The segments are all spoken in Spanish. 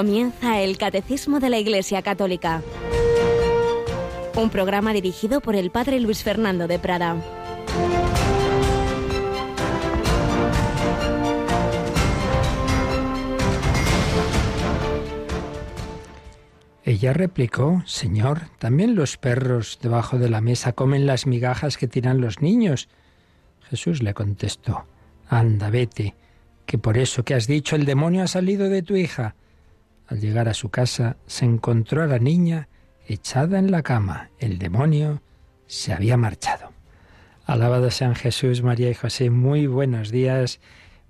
Comienza el Catecismo de la Iglesia Católica. Un programa dirigido por el Padre Luis Fernando de Prada. Ella replicó, Señor, también los perros debajo de la mesa comen las migajas que tiran los niños. Jesús le contestó, Anda, vete, que por eso que has dicho el demonio ha salido de tu hija. Al llegar a su casa se encontró a la niña echada en la cama. El demonio se había marchado. Alabado sean Jesús, María y José. Muy buenos días,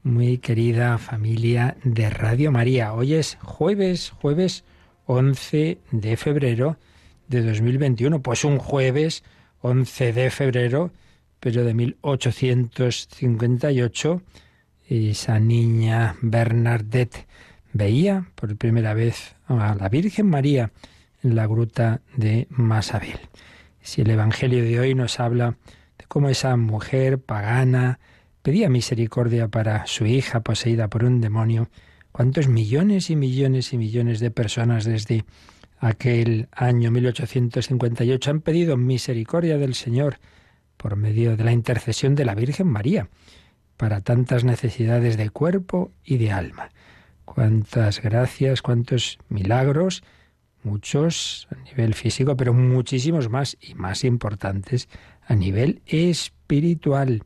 muy querida familia de Radio María. Hoy es jueves, jueves 11 de febrero de 2021. Pues un jueves 11 de febrero, pero de 1858, esa niña Bernadette veía por primera vez a la Virgen María en la gruta de Masabel. Si el Evangelio de hoy nos habla de cómo esa mujer pagana pedía misericordia para su hija poseída por un demonio, cuántos millones y millones y millones de personas desde aquel año 1858 han pedido misericordia del Señor por medio de la intercesión de la Virgen María para tantas necesidades de cuerpo y de alma. Cuántas gracias, cuántos milagros, muchos a nivel físico, pero muchísimos más y más importantes a nivel espiritual,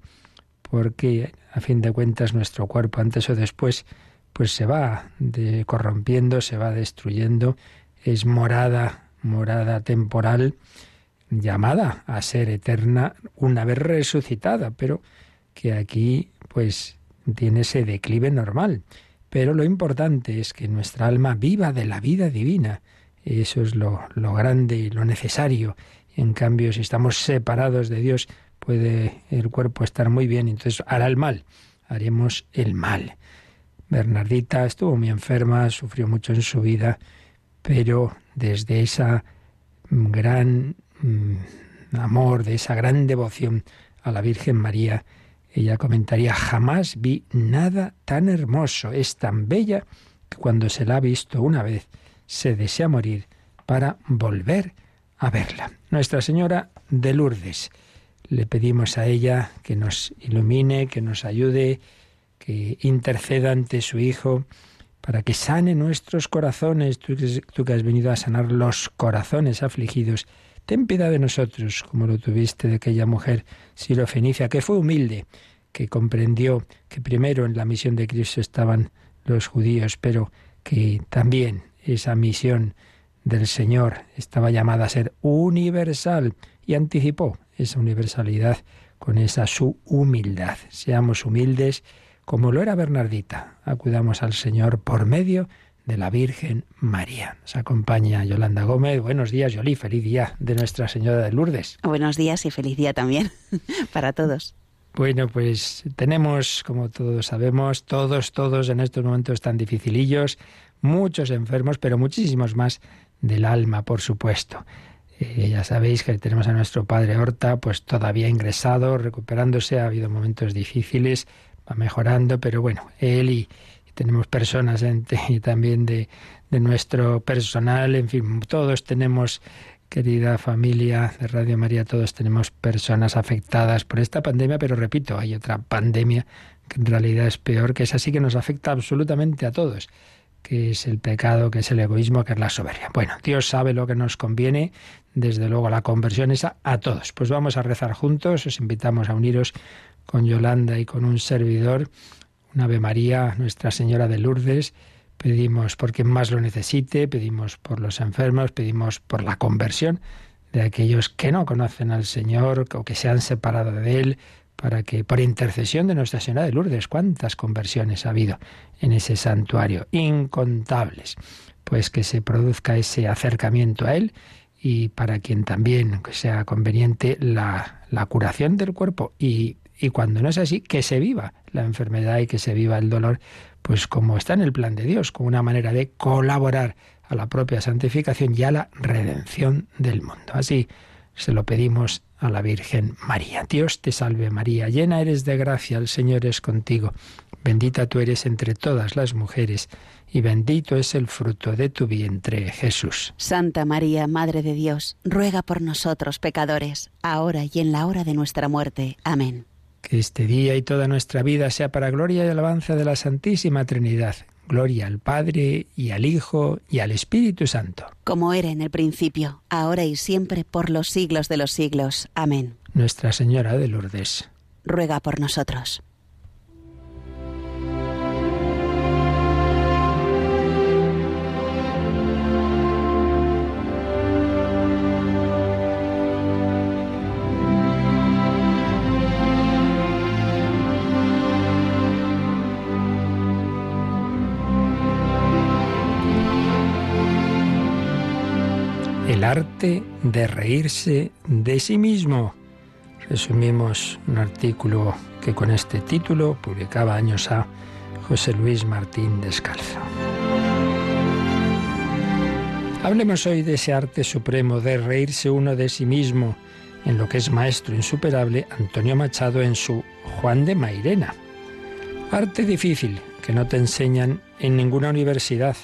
porque a fin de cuentas nuestro cuerpo antes o después pues se va de, corrompiendo, se va destruyendo, es morada, morada temporal, llamada a ser eterna una vez resucitada, pero que aquí pues tiene ese declive normal. Pero lo importante es que nuestra alma viva de la vida divina. Eso es lo, lo grande y lo necesario. En cambio, si estamos separados de Dios, puede el cuerpo estar muy bien, entonces hará el mal, haremos el mal. Bernardita estuvo muy enferma, sufrió mucho en su vida, pero desde esa gran mm, amor, de esa gran devoción a la Virgen María, ella comentaría, jamás vi nada tan hermoso, es tan bella que cuando se la ha visto una vez se desea morir para volver a verla. Nuestra Señora de Lourdes, le pedimos a ella que nos ilumine, que nos ayude, que interceda ante su Hijo, para que sane nuestros corazones, tú, que has venido a sanar los corazones afligidos. Ten piedad de nosotros, como lo tuviste de aquella mujer sirofenicia, que fue humilde, que comprendió que primero en la misión de Cristo estaban los judíos, pero que también esa misión del Señor estaba llamada a ser universal y anticipó esa universalidad con esa su humildad. Seamos humildes como lo era Bernardita. Acudamos al Señor por medio de la Virgen María. Nos acompaña Yolanda Gómez. Buenos días, Yoli. Feliz día de Nuestra Señora de Lourdes. Buenos días y feliz día también para todos. Bueno, pues tenemos, como todos sabemos, todos, todos en estos momentos tan dificilillos, muchos enfermos, pero muchísimos más del alma, por supuesto. Eh, ya sabéis que tenemos a nuestro padre Horta, pues todavía ingresado, recuperándose, ha habido momentos difíciles, va mejorando, pero bueno, él y tenemos personas en, también de, de nuestro personal, en fin, todos tenemos querida familia de Radio María, todos tenemos personas afectadas por esta pandemia, pero repito, hay otra pandemia que en realidad es peor, que es así que nos afecta absolutamente a todos, que es el pecado, que es el egoísmo, que es la soberbia. Bueno, Dios sabe lo que nos conviene, desde luego la conversión es a todos. Pues vamos a rezar juntos, os invitamos a uniros con Yolanda y con un servidor, una Ave María, Nuestra Señora de Lourdes, Pedimos por quien más lo necesite, pedimos por los enfermos, pedimos por la conversión de aquellos que no conocen al Señor o que se han separado de Él, para que por intercesión de Nuestra Señora de Lourdes, cuántas conversiones ha habido en ese santuario, incontables, pues que se produzca ese acercamiento a Él y para quien también sea conveniente la, la curación del cuerpo y, y cuando no es así, que se viva la enfermedad y que se viva el dolor pues como está en el plan de Dios, como una manera de colaborar a la propia santificación y a la redención del mundo. Así Se lo pedimos a la Virgen María. Dios te salve María, llena eres de gracia, el Señor es contigo. Bendita tú eres entre todas las mujeres, y bendito es el fruto de tu vientre, Jesús. Santa María, Madre de Dios, ruega por nosotros pecadores, ahora y en la hora de nuestra muerte. Amén. Que este día y toda nuestra vida sea para gloria y alabanza de la Santísima Trinidad. Gloria al Padre y al Hijo y al Espíritu Santo. Como era en el principio, ahora y siempre, por los siglos de los siglos. Amén. Nuestra Señora de Lourdes. Ruega por nosotros. Arte de reírse de sí mismo. Resumimos un artículo que con este título publicaba años a José Luis Martín Descalzo. Hablemos hoy de ese arte supremo de reírse uno de sí mismo, en lo que es maestro insuperable Antonio Machado en su Juan de Mairena. Arte difícil que no te enseñan en ninguna universidad.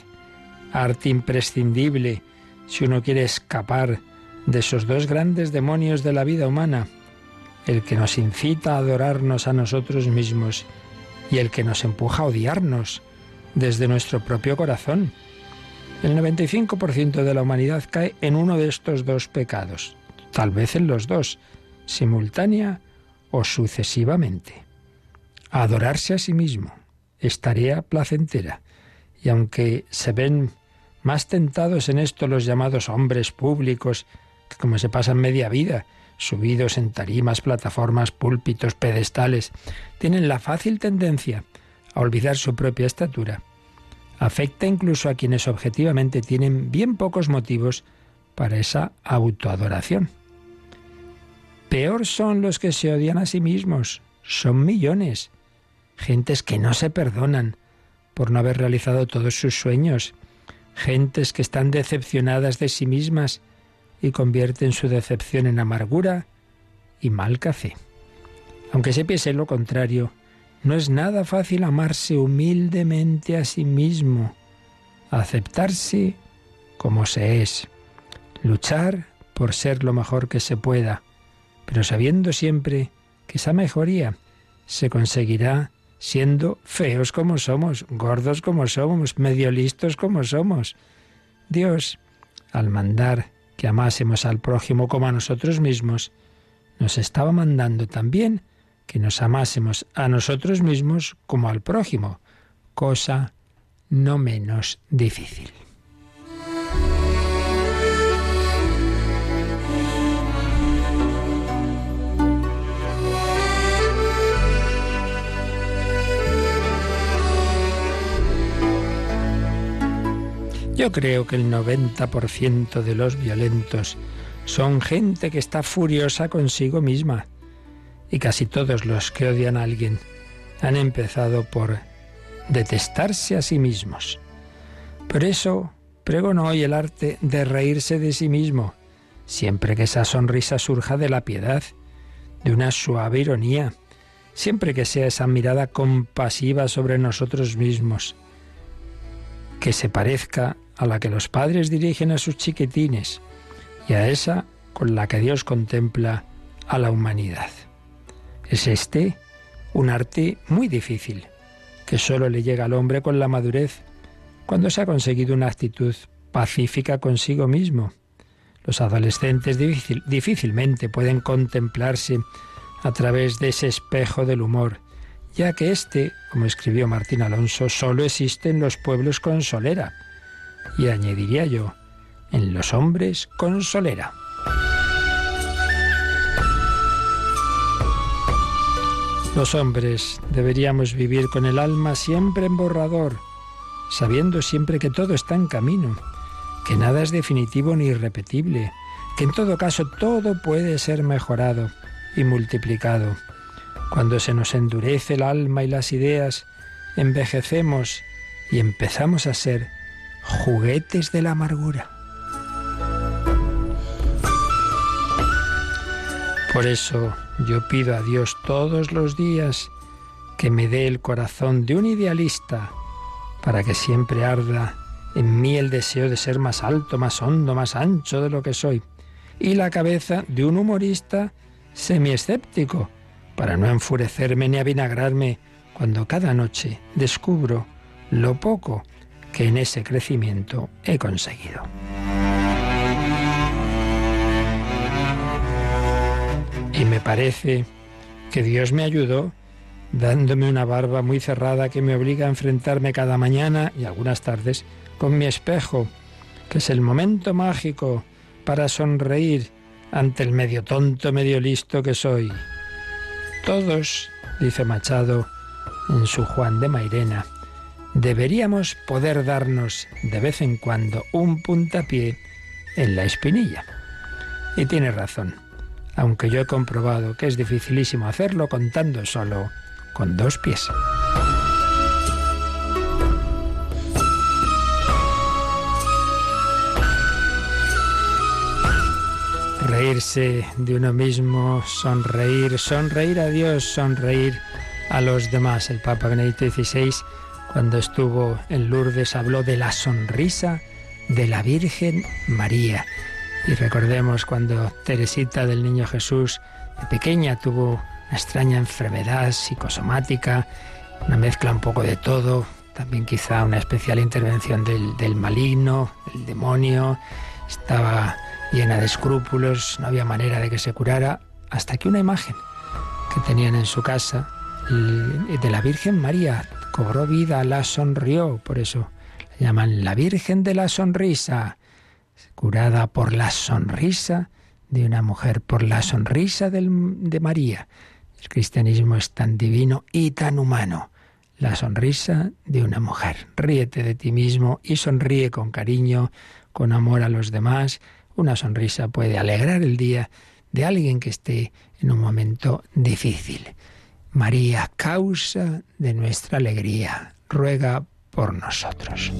Arte imprescindible si uno quiere escapar de esos dos grandes demonios de la vida humana, el que nos incita a adorarnos a nosotros mismos y el que nos empuja a odiarnos desde nuestro propio corazón. El 95% de la humanidad cae en uno de estos dos pecados, tal vez en los dos, simultánea o sucesivamente. Adorarse a sí mismo es tarea placentera, y aunque se ven más tentados en esto los llamados hombres públicos, que como se pasan media vida subidos en tarimas, plataformas, púlpitos, pedestales, tienen la fácil tendencia a olvidar su propia estatura. Afecta incluso a quienes objetivamente tienen bien pocos motivos para esa autoadoración. Peor son los que se odian a sí mismos. Son millones. Gentes que no se perdonan por no haber realizado todos sus sueños gentes que están decepcionadas de sí mismas y convierten su decepción en amargura y mal café. Aunque se piense lo contrario, no es nada fácil amarse humildemente a sí mismo, aceptarse como se es, luchar por ser lo mejor que se pueda, pero sabiendo siempre que esa mejoría se conseguirá siendo feos como somos, gordos como somos, medio listos como somos. Dios, al mandar que amásemos al prójimo como a nosotros mismos, nos estaba mandando también que nos amásemos a nosotros mismos como al prójimo, cosa no menos difícil. Yo creo que el 90% de los violentos son gente que está furiosa consigo misma. Y casi todos los que odian a alguien han empezado por detestarse a sí mismos. Por eso pregono hoy el arte de reírse de sí mismo, siempre que esa sonrisa surja de la piedad, de una suave ironía, siempre que sea esa mirada compasiva sobre nosotros mismos, que se parezca a la que los padres dirigen a sus chiquitines y a esa con la que Dios contempla a la humanidad. Es este un arte muy difícil, que solo le llega al hombre con la madurez cuando se ha conseguido una actitud pacífica consigo mismo. Los adolescentes difícilmente pueden contemplarse a través de ese espejo del humor, ya que éste, como escribió Martín Alonso, solo existe en los pueblos con solera y añadiría yo, en los hombres con solera. Los hombres deberíamos vivir con el alma siempre en borrador, sabiendo siempre que todo está en camino, que nada es definitivo ni irrepetible, que en todo caso todo puede ser mejorado y multiplicado. Cuando se nos endurece el alma y las ideas, envejecemos y empezamos a ser juguetes de la amargura. Por eso yo pido a Dios todos los días que me dé el corazón de un idealista para que siempre arda en mí el deseo de ser más alto, más hondo, más ancho de lo que soy, y la cabeza de un humorista semi-escéptico, para no enfurecerme ni avinagrarme cuando cada noche descubro lo poco que en ese crecimiento he conseguido. Y me parece que Dios me ayudó dándome una barba muy cerrada que me obliga a enfrentarme cada mañana y algunas tardes con mi espejo, que es el momento mágico para sonreír ante el medio tonto, medio listo que soy. Todos, dice Machado en su Juan de Mairena, deberíamos poder darnos de vez en cuando un puntapié en la espinilla. Y tiene razón, aunque yo he comprobado que es dificilísimo hacerlo contando solo con dos pies. reírse de uno mismo, sonreír, sonreír a Dios, sonreír a los demás. El Papa Benedicto XVI, cuando estuvo en Lourdes, habló de la sonrisa de la Virgen María. Y recordemos cuando Teresita del Niño Jesús, de pequeña, tuvo una extraña enfermedad psicosomática, una mezcla un poco de todo, también quizá una especial intervención del, del maligno, el demonio, estaba llena de escrúpulos, no había manera de que se curara, hasta que una imagen que tenían en su casa de la Virgen María cobró vida, la sonrió, por eso la llaman la Virgen de la Sonrisa, curada por la sonrisa de una mujer, por la sonrisa de María. El cristianismo es tan divino y tan humano. La sonrisa de una mujer. Ríete de ti mismo y sonríe con cariño, con amor a los demás una sonrisa puede alegrar el día de alguien que esté en un momento difícil. María, causa de nuestra alegría, ruega por nosotros.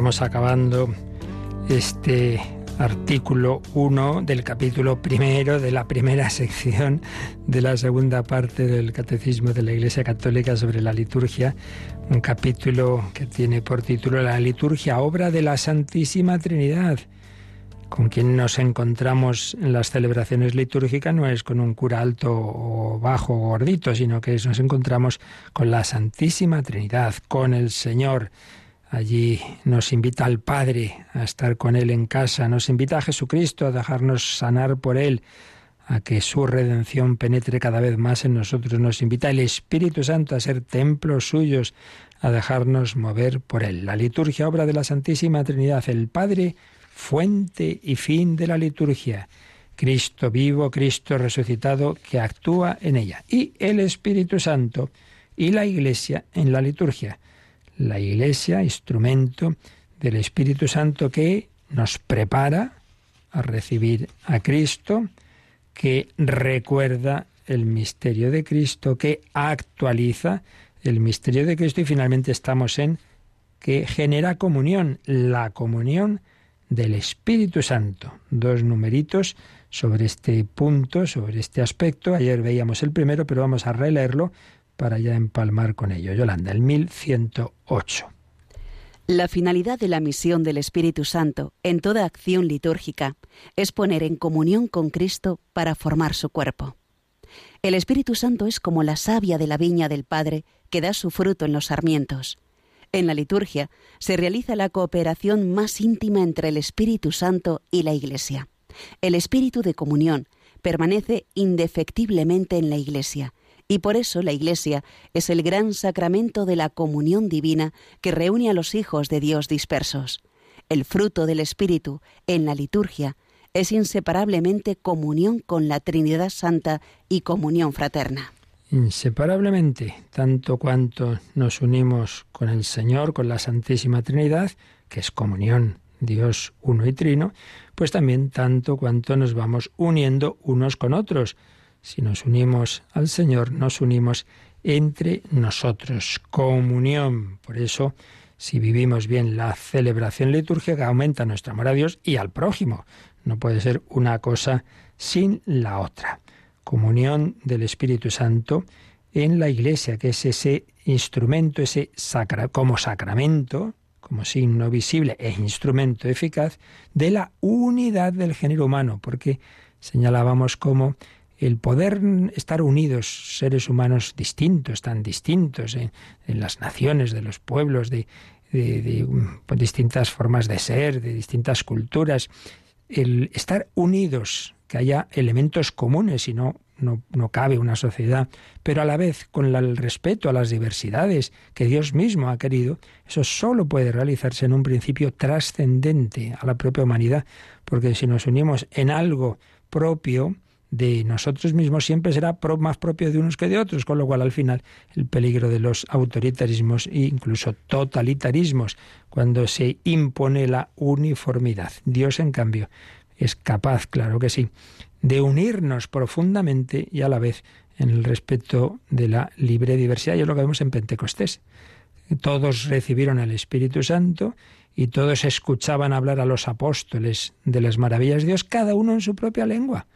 Estamos acabando este artículo 1 del capítulo primero de la primera sección de la segunda parte del Catecismo de la Iglesia Católica sobre la liturgia, un capítulo que tiene por título La liturgia, obra de la Santísima Trinidad. Con quien nos encontramos en las celebraciones litúrgicas no es con un cura alto o bajo o gordito, sino que nos encontramos con la Santísima Trinidad, con el Señor, Allí nos invita al Padre a estar con Él en casa, nos invita a Jesucristo a dejarnos sanar por Él, a que su redención penetre cada vez más en nosotros. Nos invita el Espíritu Santo a ser templos suyos, a dejarnos mover por Él. La liturgia, obra de la Santísima Trinidad, el Padre, fuente y fin de la liturgia. Cristo vivo, Cristo resucitado, que actúa en ella. Y el Espíritu Santo y la Iglesia en la liturgia la Iglesia, instrumento del Espíritu Santo que nos prepara a recibir a Cristo, que recuerda el misterio de Cristo, que actualiza el misterio de Cristo y finalmente estamos en que genera comunión, la comunión del Espíritu Santo. Dos numeritos sobre este punto, sobre este aspecto. Ayer veíamos el primero, pero vamos a releerlo para ya empalmar con ello. Yolanda, el 1108. La finalidad de la misión del Espíritu Santo en toda acción litúrgica es poner en comunión con Cristo para formar su cuerpo. El Espíritu Santo es como la savia de la viña del Padre que da su fruto en los sarmientos. En la liturgia se realiza la cooperación más íntima entre el Espíritu Santo y la Iglesia. El espíritu de comunión permanece indefectiblemente en la Iglesia Y por eso la Iglesia es el gran sacramento de la comunión divina que reúne a los hijos de Dios dispersos. El fruto del Espíritu en la liturgia es inseparablemente comunión con la Trinidad Santa y comunión fraterna. Inseparablemente, tanto cuanto nos unimos con el Señor, con la Santísima Trinidad, que es comunión, Dios uno y trino, pues también tanto cuanto nos vamos uniendo unos con otros si nos unimos al Señor, nos unimos entre nosotros. Comunión. Por eso, si vivimos bien la celebración litúrgica, aumenta nuestro amor a Dios y al prójimo. No puede ser una cosa sin la otra. Comunión del Espíritu Santo en la Iglesia, que es ese instrumento, ese como sacramento, como signo visible e instrumento eficaz de la unidad del género humano, porque señalábamos cómo el poder estar unidos, seres humanos distintos, tan distintos en, las naciones, de los pueblos, de, pues, distintas formas de ser, de distintas culturas, el estar unidos, que haya elementos comunes y no, no, no, cabe una sociedad, pero a la vez con el respeto a las diversidades que Dios mismo ha querido, eso solo puede realizarse en un principio trascendente a la propia humanidad, porque si nos unimos en algo propio, de nosotros mismos siempre será más propio de unos que de otros, con lo cual al final el peligro de los autoritarismos e incluso totalitarismos, cuando se impone la uniformidad. Dios, en cambio, es capaz, claro que sí, de unirnos profundamente y a la vez en el respeto de la libre diversidad. Y es lo que vemos en Pentecostés. Todos recibieron el Espíritu Santo y todos escuchaban hablar a los apóstoles de las maravillas de Dios, cada uno en su propia lengua.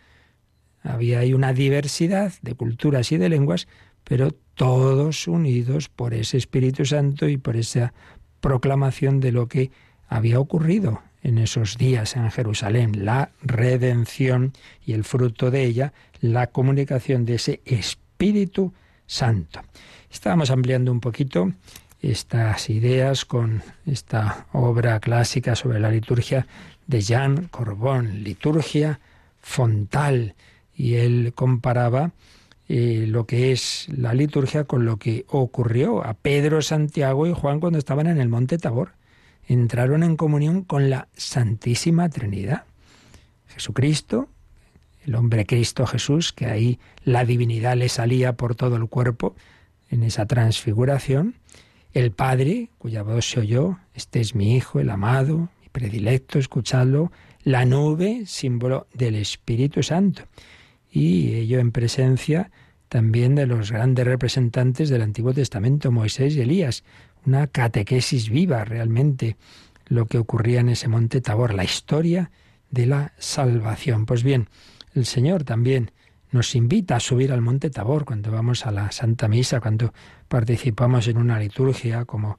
Había ahí una diversidad de culturas y de lenguas, pero todos unidos por ese Espíritu Santo y por esa proclamación de lo que había ocurrido en esos días en Jerusalén, la redención y el fruto de ella, la comunicación de ese Espíritu Santo. Estábamos ampliando un poquito estas ideas con esta obra clásica sobre la liturgia de Jean Corbon, Liturgia Fontal, y él comparaba eh, lo que es la liturgia con lo que ocurrió a Pedro, Santiago y Juan cuando estaban en el monte Tabor. Entraron en comunión con la Santísima Trinidad. Jesucristo, el hombre Cristo Jesús, que ahí la divinidad le salía por todo el cuerpo en esa transfiguración, el Padre, cuya voz se oyó, este es mi Hijo, el amado, mi predilecto, escuchadlo, la nube, símbolo del Espíritu Santo y ello en presencia también de los grandes representantes del Antiguo Testamento, Moisés y Elías. Una catequesis viva realmente lo que ocurría en ese monte Tabor, la historia de la salvación. Pues bien, el Señor también nos invita a subir al monte Tabor cuando vamos a la Santa Misa, cuando participamos en una liturgia como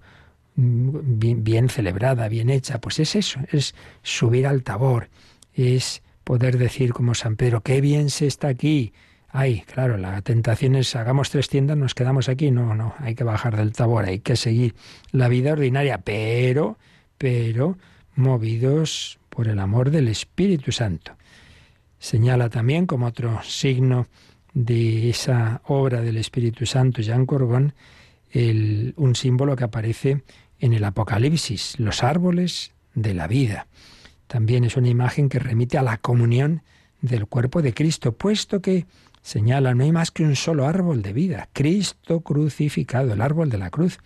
bien, bien celebrada, bien hecha. Pues es eso, es subir al Tabor, es poder decir como San Pedro, qué bien se está aquí. Ay, claro, la tentación es hagamos tres tiendas, nos quedamos aquí. No, no, hay que bajar del tabor, hay que seguir la vida ordinaria, pero, pero, movidos por el amor del Espíritu Santo. Señala también como otro signo de esa obra del Espíritu Santo, Jean Corbon, el, un símbolo que aparece en el Apocalipsis, los árboles de la vida. También es una imagen que remite a la comunión del cuerpo de Cristo, puesto que señala no hay más que un solo árbol de vida, Cristo crucificado, el árbol de la cruz,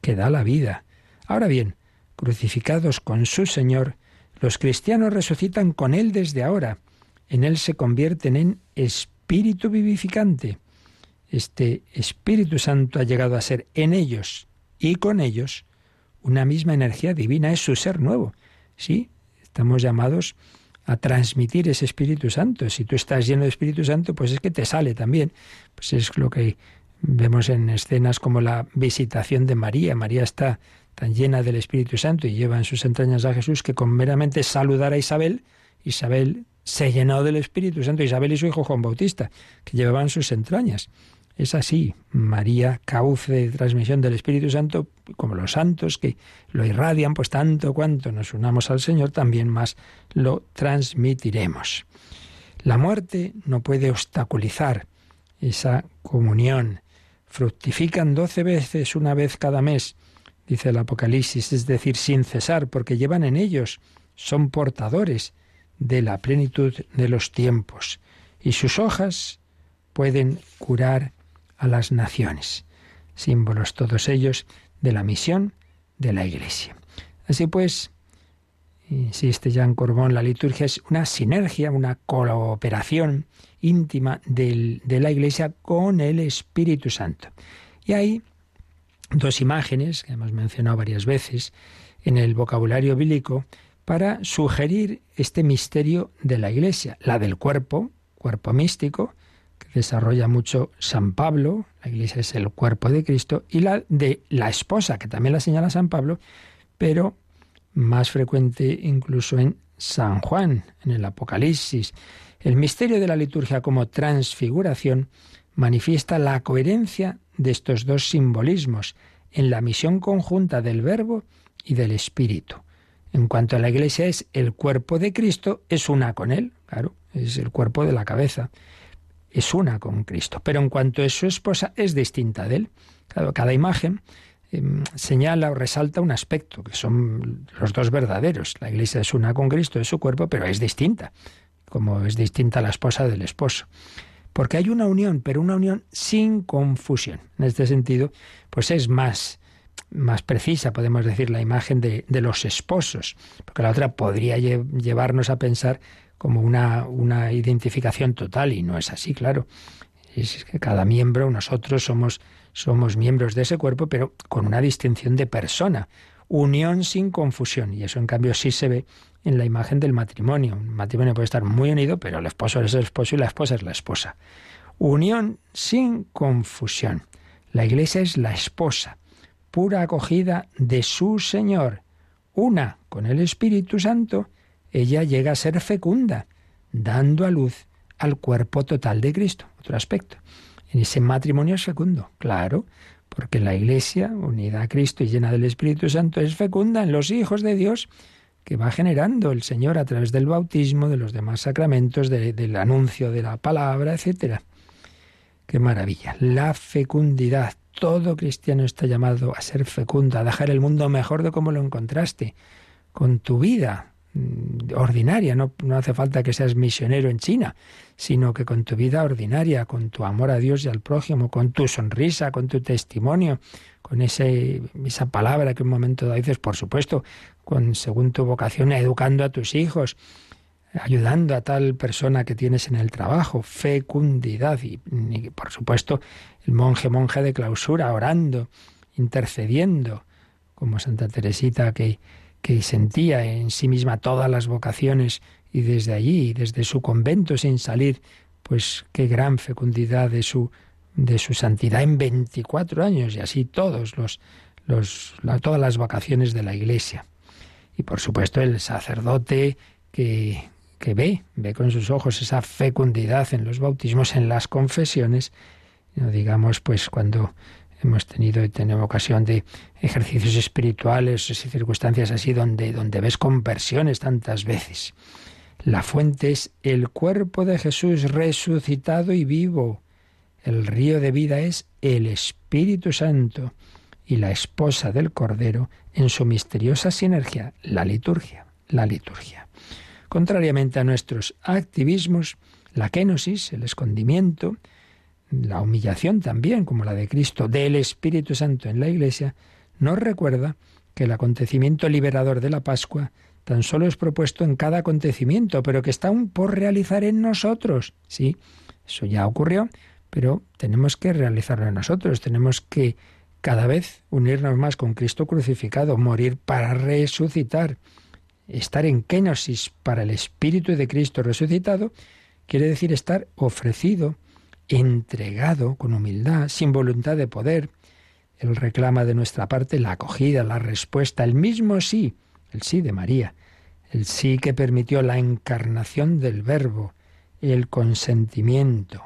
que da la vida. Ahora bien, crucificados con su Señor, los cristianos resucitan con Él desde ahora. En Él se convierten en espíritu vivificante. Este Espíritu Santo ha llegado a ser en ellos y con ellos una misma energía divina, es su ser nuevo. Sí, Estamos llamados a transmitir ese Espíritu Santo. Si tú estás lleno de Espíritu Santo, pues es que te sale también. Pues es lo que vemos en escenas como la visitación de María. María está tan llena del Espíritu Santo y lleva en sus entrañas a Jesús que con meramente saludar a Isabel, Isabel se llenó del Espíritu Santo, Isabel y su hijo Juan Bautista, que llevaban sus entrañas. Es así, María, cauce de transmisión del Espíritu Santo, como los santos que lo irradian, pues tanto cuanto nos unamos al Señor, también más lo transmitiremos. La muerte no puede obstaculizar esa comunión. Fructifican doce veces una vez cada mes, dice el Apocalipsis, es decir, sin cesar, porque llevan en ellos, son portadores de la plenitud de los tiempos, y sus hojas pueden curar a las naciones, símbolos todos ellos de la misión de la Iglesia. Así pues, insiste Jean Corbón, la liturgia es una sinergia, una cooperación íntima de la Iglesia con el Espíritu Santo. Y hay dos imágenes que hemos mencionado varias veces en el vocabulario bíblico para sugerir este misterio de la Iglesia, la del cuerpo, cuerpo místico, desarrolla mucho San Pablo, la Iglesia es el cuerpo de Cristo, y la de la esposa, que también la señala San Pablo, pero más frecuente incluso en San Juan, en el Apocalipsis. El misterio de la liturgia como transfiguración manifiesta la coherencia de estos dos simbolismos en la misión conjunta del Verbo y del Espíritu. En cuanto a la Iglesia es el cuerpo de Cristo, es una con Él, claro, es el cuerpo de la cabeza, es una con Cristo. Pero en cuanto es su esposa, es distinta de Él. Cada imagen Em, señala o resalta un aspecto, que son los dos verdaderos. La iglesia es una con Cristo, es su cuerpo, pero es distinta, como es distinta la esposa del esposo. Porque hay una unión, pero una unión sin confusión. En este sentido, pues es más, más precisa, podemos decir, la imagen de, de los esposos, porque la otra podría llevarnos a pensar como una, una identificación total, y no es así, claro. Es que cada miembro, nosotros somos somos miembros de ese cuerpo, pero con una distinción de persona. Unión sin confusión. Y eso, en cambio, sí se ve en la imagen del matrimonio. Un matrimonio puede estar muy unido, pero el esposo es el esposo y la esposa es la esposa. Unión sin confusión. La iglesia es la esposa, pura acogida de su Señor. Una con el Espíritu Santo, ella llega a ser fecunda, dando a luz al cuerpo total de Cristo. Otro aspecto. En ese matrimonio es fecundo, claro, porque la Iglesia, unida a Cristo y llena del Espíritu Santo, es fecunda en los hijos de Dios que va generando el Señor a través del bautismo, de los demás sacramentos, del anuncio de la palabra, etc. Qué maravilla. La fecundidad. Todo cristiano está llamado a ser fecundo, a dejar el mundo mejor de como lo encontraste, con tu vida, Mm, ordinaria, no, no hace falta que seas misionero en China, sino que con tu vida ordinaria, con tu amor a Dios y al prójimo, con tu sonrisa, con tu testimonio, con ese, esa palabra que un momento dices, por supuesto, con según tu vocación, educando a tus hijos, ayudando a tal persona que tienes en el trabajo, fecundidad y, por supuesto el monje monje de clausura, orando, intercediendo, como Santa Teresita que que sentía en sí misma todas las vocaciones y desde allí, desde su convento sin salir, pues qué gran fecundidad de su de su santidad en 24 años y así todos los, los todas las vocaciones de la Iglesia. Y por supuesto el sacerdote que, que ve, ve con sus ojos esa fecundidad en los bautismos, en las confesiones, no digamos pues cuando hemos tenido y tenemos ocasión de ejercicios espirituales y circunstancias así donde, donde ves conversiones tantas veces. La fuente es el cuerpo de Jesús resucitado y vivo. El río de vida es el Espíritu Santo y la esposa del Cordero en su misteriosa sinergia, la liturgia, la liturgia. Contrariamente a nuestros activismos, la kenosis, el escondimiento, la humillación también, como la de Cristo, del Espíritu Santo en la Iglesia, nos recuerda que el acontecimiento liberador de la Pascua tan solo es propuesto en cada acontecimiento, pero que está aún por realizar en nosotros. Sí, eso ya ocurrió, pero tenemos que realizarlo en nosotros, tenemos que cada vez unirnos más con Cristo crucificado, morir para resucitar, estar en kenosis para el Espíritu de Cristo resucitado, quiere decir estar ofrecido, entregado con humildad, sin voluntad de poder. Él reclama de nuestra parte la acogida, la respuesta, el mismo sí, el sí de María, el sí que permitió la encarnación del Verbo, el consentimiento,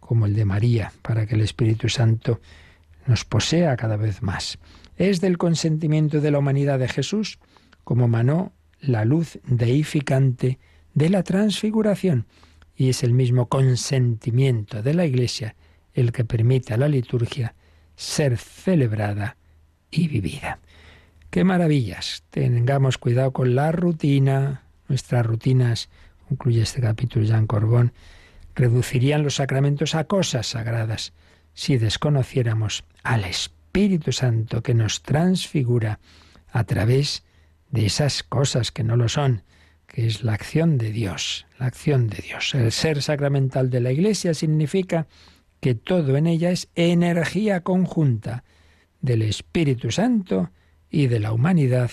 como el de María, para que el Espíritu Santo nos posea cada vez más. Es del consentimiento de la humanidad de Jesús como manó la luz deificante de la transfiguración y es el mismo consentimiento de la Iglesia el que permite a la liturgia ser celebrada y vivida. ¡Qué maravillas! Tengamos cuidado con la rutina. Nuestras rutinas, concluye este capítulo Jean Corbón, reducirían los sacramentos a cosas sagradas si desconociéramos al Espíritu Santo que nos transfigura a través de esas cosas que no lo son, que es la acción de Dios, la acción de Dios. El ser sacramental de la Iglesia significa que todo en ella es energía conjunta del Espíritu Santo y de la humanidad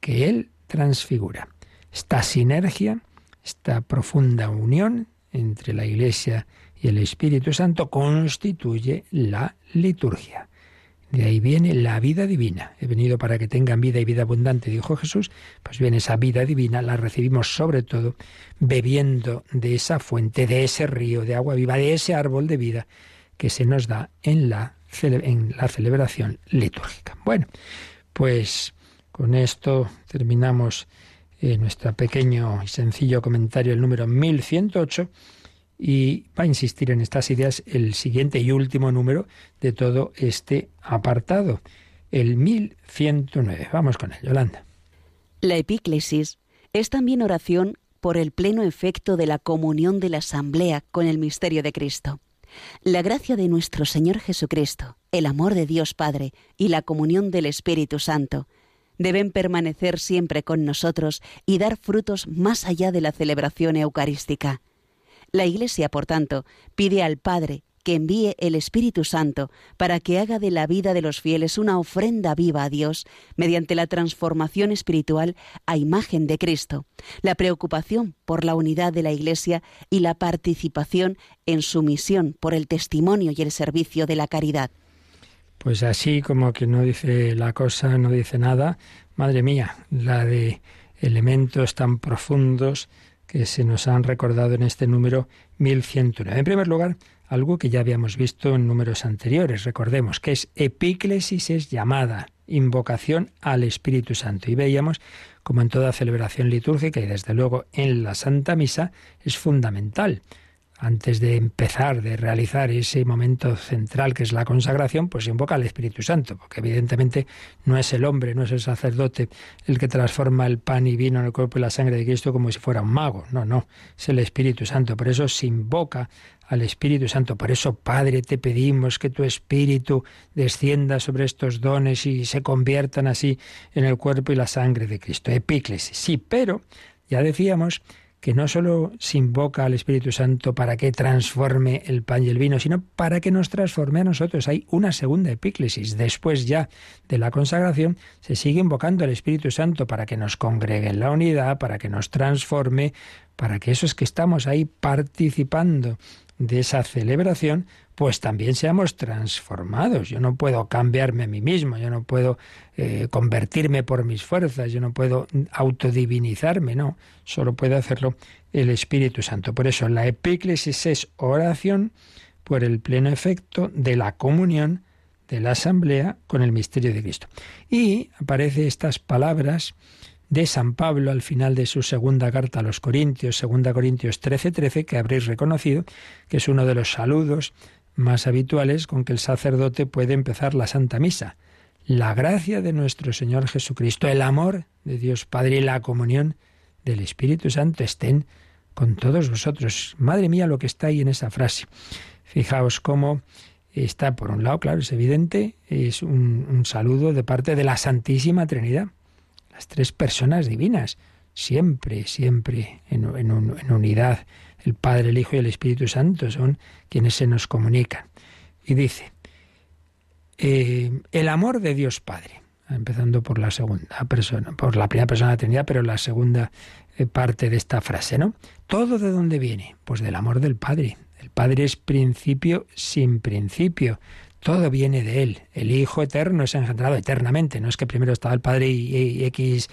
que Él transfigura. Esta sinergia, esta profunda unión entre la Iglesia y el Espíritu Santo constituye la liturgia. De ahí viene la vida divina. He venido para que tengan vida y vida abundante, dijo Jesús. Pues bien, esa vida divina la recibimos sobre todo bebiendo de esa fuente, de ese río de agua viva, de ese árbol de vida que se nos da en la, en la celebración litúrgica. Bueno, pues con esto terminamos eh, nuestro pequeño y sencillo comentario, el número 1108 y va a insistir en estas ideas el siguiente y último número de todo este apartado, el 1109. Vamos con él, Yolanda. La epíclesis es también oración por el pleno efecto de la comunión de la asamblea con el misterio de Cristo. La gracia de nuestro Señor Jesucristo, el amor de Dios Padre y la comunión del Espíritu Santo deben permanecer siempre con nosotros y dar frutos más allá de la celebración eucarística. La Iglesia, por tanto, pide al Padre que envíe el Espíritu Santo para que haga de la vida de los fieles una ofrenda viva a Dios mediante la transformación espiritual a imagen de Cristo, la preocupación por la unidad de la Iglesia y la participación en su misión por el testimonio y el servicio de la caridad. Pues así como que no dice la cosa, no dice nada, madre mía, la de elementos tan profundos que se nos han recordado en este número 1109. En primer lugar, algo que ya habíamos visto en números anteriores, recordemos que es epíclesis, es llamada, invocación al Espíritu Santo. Y veíamos como en toda celebración litúrgica y desde luego en la Santa Misa es fundamental antes de empezar, de realizar ese momento central que es la consagración, pues invoca al Espíritu Santo, porque evidentemente no es el hombre, no es el sacerdote el que transforma el pan y vino en el cuerpo y la sangre de Cristo como si fuera un mago, no, no, es el Espíritu Santo, por eso se invoca al Espíritu Santo, por eso Padre te pedimos que tu Espíritu descienda sobre estos dones y se conviertan así en el cuerpo y la sangre de Cristo, epíclesis, sí, pero ya decíamos que no solo se invoca al Espíritu Santo para que transforme el pan y el vino, sino para que nos transforme a nosotros. Hay una segunda epíclesis. Después ya de la consagración se sigue invocando al Espíritu Santo para que nos congregue en la unidad, para que nos transforme, para que esos que estamos ahí participando de esa celebración, pues también seamos transformados. Yo no puedo cambiarme a mí mismo, yo no puedo eh, convertirme por mis fuerzas, yo no puedo autodivinizarme, no, solo puede hacerlo el Espíritu Santo. Por eso la epíclesis es oración por el pleno efecto de la comunión de la asamblea con el misterio de Cristo. Y aparece estas palabras de San Pablo al final de su segunda carta a los Corintios, segunda Corintios 13:13, 13, que habréis reconocido que es uno de los saludos más habituales con que el sacerdote puede empezar la Santa Misa. La gracia de nuestro Señor Jesucristo, el amor de Dios Padre y la comunión del Espíritu Santo estén con todos vosotros. Madre mía lo que está ahí en esa frase. Fijaos cómo está, por un lado, claro, es evidente, es un saludo de parte de la Santísima Trinidad tres personas divinas, siempre, siempre en, unidad. El Padre, el Hijo y el Espíritu Santo son quienes se nos comunican. Y dice, eh, el amor de Dios Padre, empezando por la segunda persona, por la primera persona de la Trinidad, pero la segunda eh, parte de esta frase, ¿no? ¿Todo de dónde viene? Pues del amor del Padre. El Padre es principio sin principio. Todo viene de Él. El Hijo eterno es engendrado eternamente. No es que primero estaba el Padre y, X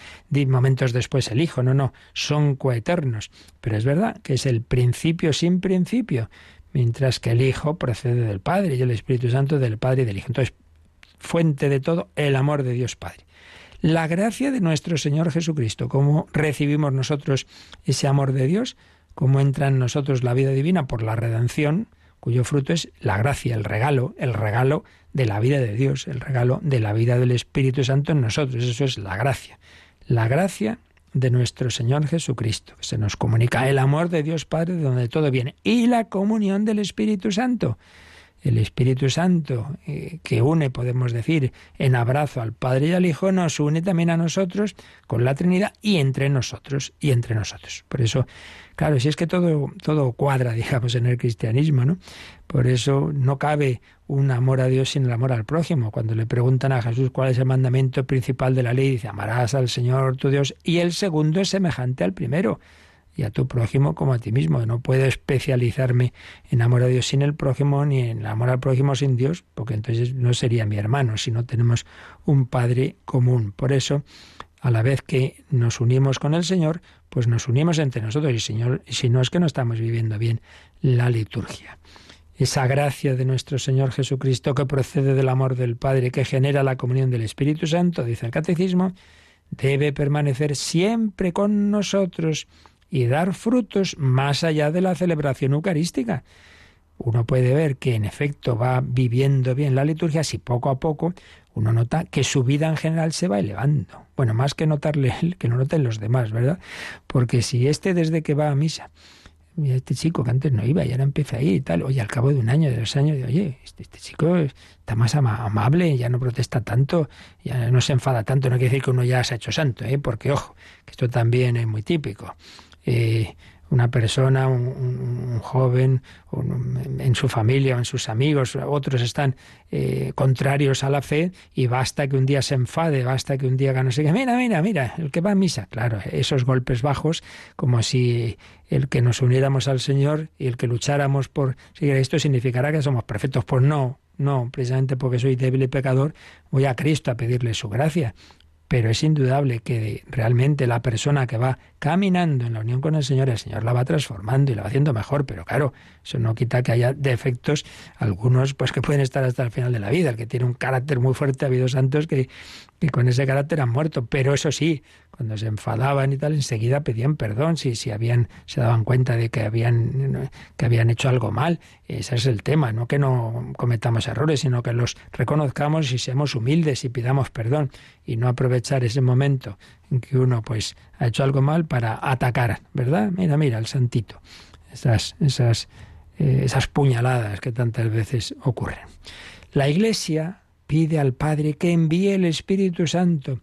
momentos después el Hijo. No, no. Son coeternos. Pero es verdad que es el principio sin principio. Mientras que el Hijo procede del Padre y el Espíritu Santo del Padre y del Hijo. Entonces, fuente de todo, el amor de Dios Padre. La gracia de nuestro Señor Jesucristo. ¿Cómo recibimos nosotros ese amor de Dios? cómo entra en nosotros la vida divina por la redención, cuyo fruto es la gracia, el regalo, el regalo de la vida de Dios, el regalo de la vida del Espíritu Santo en nosotros. Eso es la gracia. La gracia de nuestro Señor Jesucristo. Se nos comunica el amor de Dios Padre de donde todo viene y la comunión del Espíritu Santo. El Espíritu Santo, eh, que une, podemos decir, en abrazo al Padre y al Hijo, nos une también a nosotros con la Trinidad y entre nosotros y entre nosotros. Por eso, claro, si es que todo, todo cuadra, digamos, en el cristianismo, ¿no? Por eso no cabe un amor a Dios sin el amor al prójimo. Cuando le preguntan a Jesús cuál es el mandamiento principal de la ley, dice, amarás al Señor tu Dios, y el segundo es semejante al primero y a tu prójimo como a ti mismo. No puedo especializarme en amor a Dios sin el prójimo ni en amor al prójimo sin Dios, porque entonces no sería mi hermano si no tenemos un Padre común. Por eso, a la vez que nos unimos con el Señor, pues nos unimos entre nosotros y Señor, si no es que no estamos viviendo bien la liturgia. Esa gracia de nuestro Señor Jesucristo que procede del amor del Padre, que genera la comunión del Espíritu Santo, dice el Catecismo, debe permanecer siempre con nosotros y dar frutos más allá de la celebración eucarística. Uno puede ver que en efecto va viviendo bien la liturgia si poco a poco uno nota que su vida en general se va elevando. Bueno, más que notarle que no noten los demás, ¿verdad? Porque si este desde que va a misa, este chico que antes no iba y ahora empieza ahí y tal, oye, al cabo de un año, de dos años, oye, este, este, chico está más amable, ya no protesta tanto, ya no se enfada tanto, no quiere decir que uno ya se ha hecho santo, ¿eh? porque ojo, que esto también es muy típico eh, una persona, un, joven, en su familia o en sus amigos, otros están eh, contrarios a la fe y basta que un día se enfade, basta que un día no sé qué, mira, mira, mira, el que va a misa, claro, esos golpes bajos, como si el que nos uniéramos al Señor y el que lucháramos por seguir esto significará que somos perfectos, pues no, no, precisamente porque soy débil y pecador, voy a Cristo a pedirle su gracia pero es indudable que realmente la persona que va caminando en la unión con el Señor, el Señor la va transformando y la va haciendo mejor, pero claro, eso no quita que haya defectos, algunos pues que pueden estar hasta el final de la vida, el que tiene un carácter muy fuerte, ha habido santos que, que con ese carácter han muerto, pero eso sí, cuando se enfadaban y tal, enseguida pedían perdón si, si habían, se daban cuenta de que habían, que habían hecho algo mal. Ese es el tema, no que no cometamos errores, sino que los reconozcamos y seamos humildes y pidamos perdón y no aprovechar ese momento en que uno pues ha hecho algo mal para atacar, ¿verdad? Mira, mira, el santito. Esas, esas, eh, esas puñaladas que tantas veces ocurren. La Iglesia pide al Padre que envíe el Espíritu Santo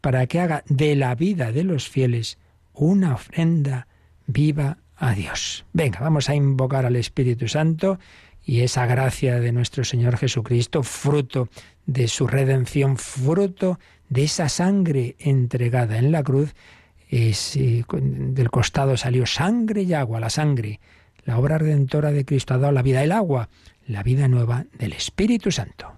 para que haga de la vida de los fieles una ofrenda viva a Dios. Venga, vamos a invocar al Espíritu Santo y esa gracia de nuestro Señor Jesucristo, fruto de su redención, fruto de esa sangre entregada en la cruz, eh, del costado salió sangre y agua, la sangre. La obra redentora de Cristo ha dado la vida, el agua, la vida nueva del Espíritu Santo.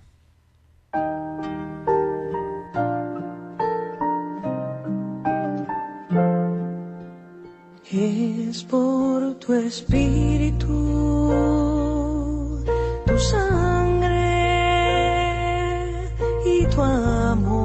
Es por tu espíritu, tu sangre y tu amor.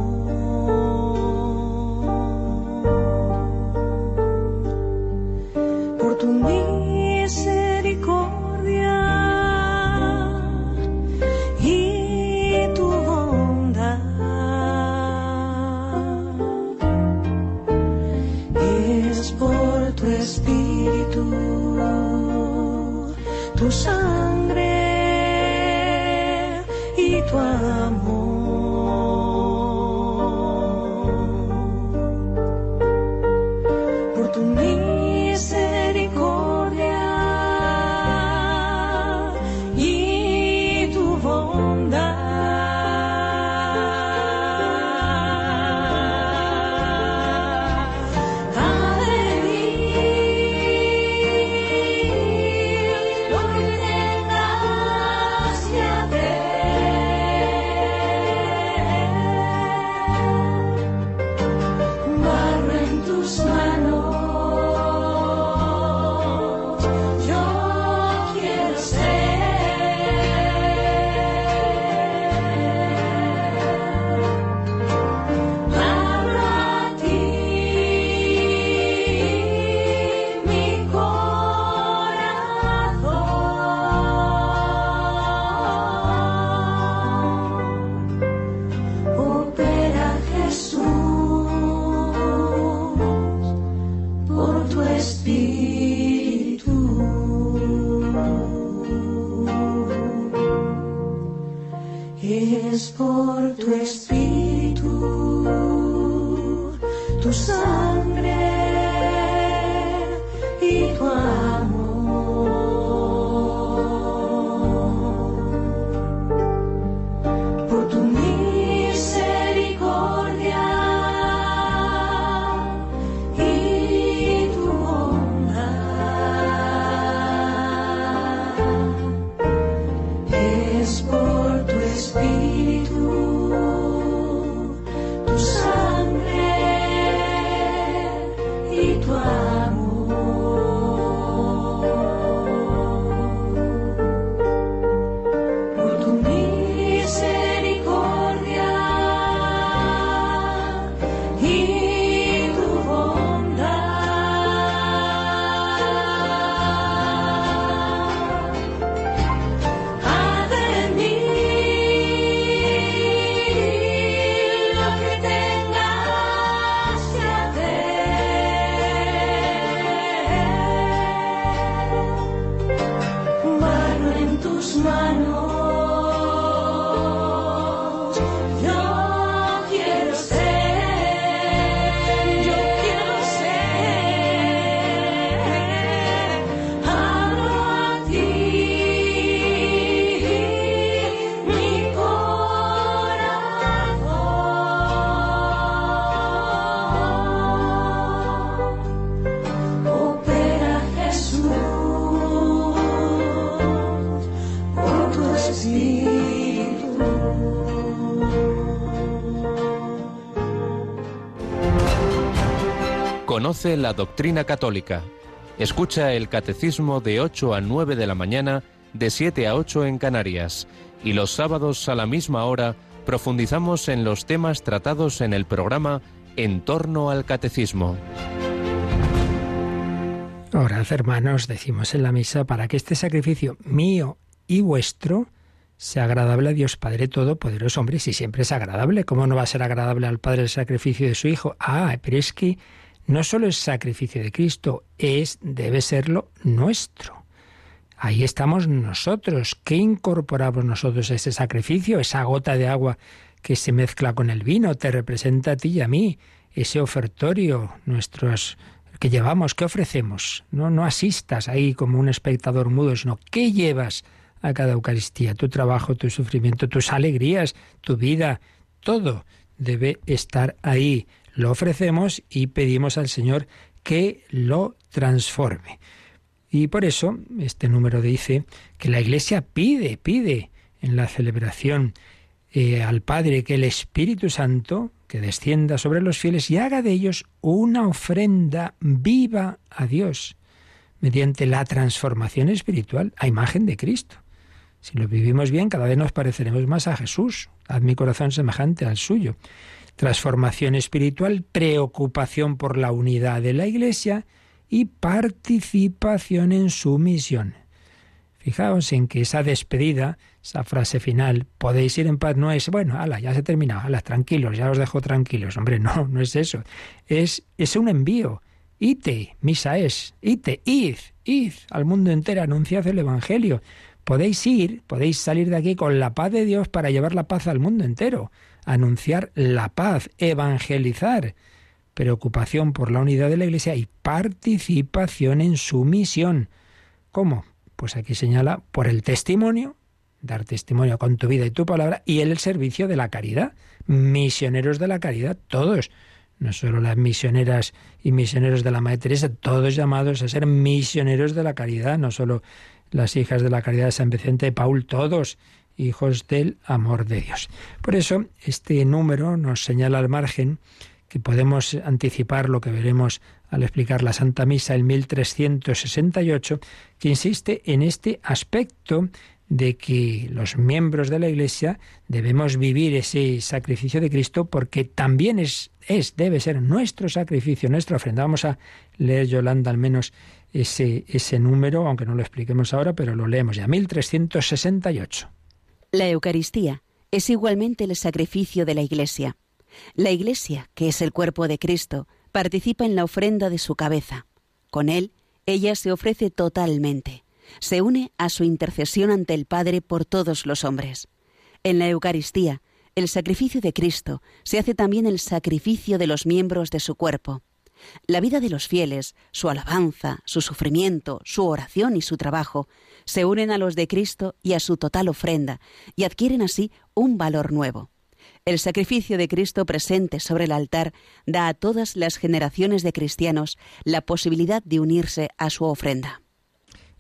La doctrina católica. Escucha el catecismo de 8 a 9 de la mañana, de 7 a 8 en Canarias. Y los sábados a la misma hora profundizamos en los temas tratados en el programa En torno al catecismo. Orad, hermanos, decimos en la misa, para que este sacrificio mío y vuestro sea agradable a Dios Padre Todopoderoso. Hombre, si siempre es agradable, ¿cómo no va a ser agradable al Padre el sacrificio de su Hijo? Ah, pero es que no solo es sacrificio de Cristo, es, debe serlo nuestro. Ahí estamos nosotros. ¿Qué incorporamos nosotros a ese sacrificio? Esa gota de agua que se mezcla con el vino, te representa a ti y a mí. Ese ofertorio, nuestros que llevamos, ¿qué ofrecemos? No, no asistas ahí como un espectador mudo, sino ¿qué llevas a cada Eucaristía? Tu trabajo, tu sufrimiento, tus alegrías, tu vida, todo debe estar ahí. Lo ofrecemos y pedimos al Señor que lo transforme. Y por eso este número dice que la Iglesia pide, pide en la celebración eh, al Padre que el Espíritu Santo, que descienda sobre los fieles y haga de ellos una ofrenda viva a Dios, mediante la transformación espiritual a imagen de Cristo. Si lo vivimos bien, cada vez nos pareceremos más a Jesús. Haz mi corazón semejante al suyo. Transformación espiritual, preocupación por la unidad de la Iglesia y participación en su misión. Fijaos en que esa despedida, esa frase final, podéis ir en paz, no es, bueno, ala, ya se ha terminado, ala, tranquilos, ya os dejo tranquilos. Hombre, no, no es eso. Es, es un envío. Ite, misa es, ite, id, id al mundo entero, anunciad el Evangelio. Podéis ir, podéis salir de aquí con la paz de Dios para llevar la paz al mundo entero, anunciar la paz, evangelizar, preocupación por la unidad de la Iglesia y participación en su misión. ¿Cómo? Pues aquí señala por el testimonio, dar testimonio con tu vida y tu palabra, y el servicio de la caridad. Misioneros de la caridad, todos. No solo las misioneras y misioneros de la Madre Teresa, todos llamados a ser misioneros de la caridad, no solo las hijas de la caridad de San Vicente de Paul, todos hijos del amor de Dios. Por eso, este número nos señala al margen que podemos anticipar lo que veremos al explicar la Santa Misa, el 1368, que insiste en este aspecto de que los miembros de la Iglesia debemos vivir ese sacrificio de Cristo porque también es, es debe ser nuestro sacrificio, nuestra ofrenda. Vamos a leer, Yolanda, al menos ese, ese número, aunque no lo expliquemos ahora, pero lo leemos ya, 1368. La Eucaristía es igualmente el sacrificio de la Iglesia. La Iglesia, que es el cuerpo de Cristo, participa en la ofrenda de su cabeza. Con él, ella se ofrece totalmente. Se une a su intercesión ante el Padre por todos los hombres. En la Eucaristía, el sacrificio de Cristo se hace también el sacrificio de los miembros de su cuerpo. La vida de los fieles, su alabanza, su sufrimiento, su oración y su trabajo se unen a los de Cristo y a su total ofrenda, y adquieren así un valor nuevo. El sacrificio de Cristo presente sobre el altar da a todas las generaciones de cristianos la posibilidad de unirse a su ofrenda.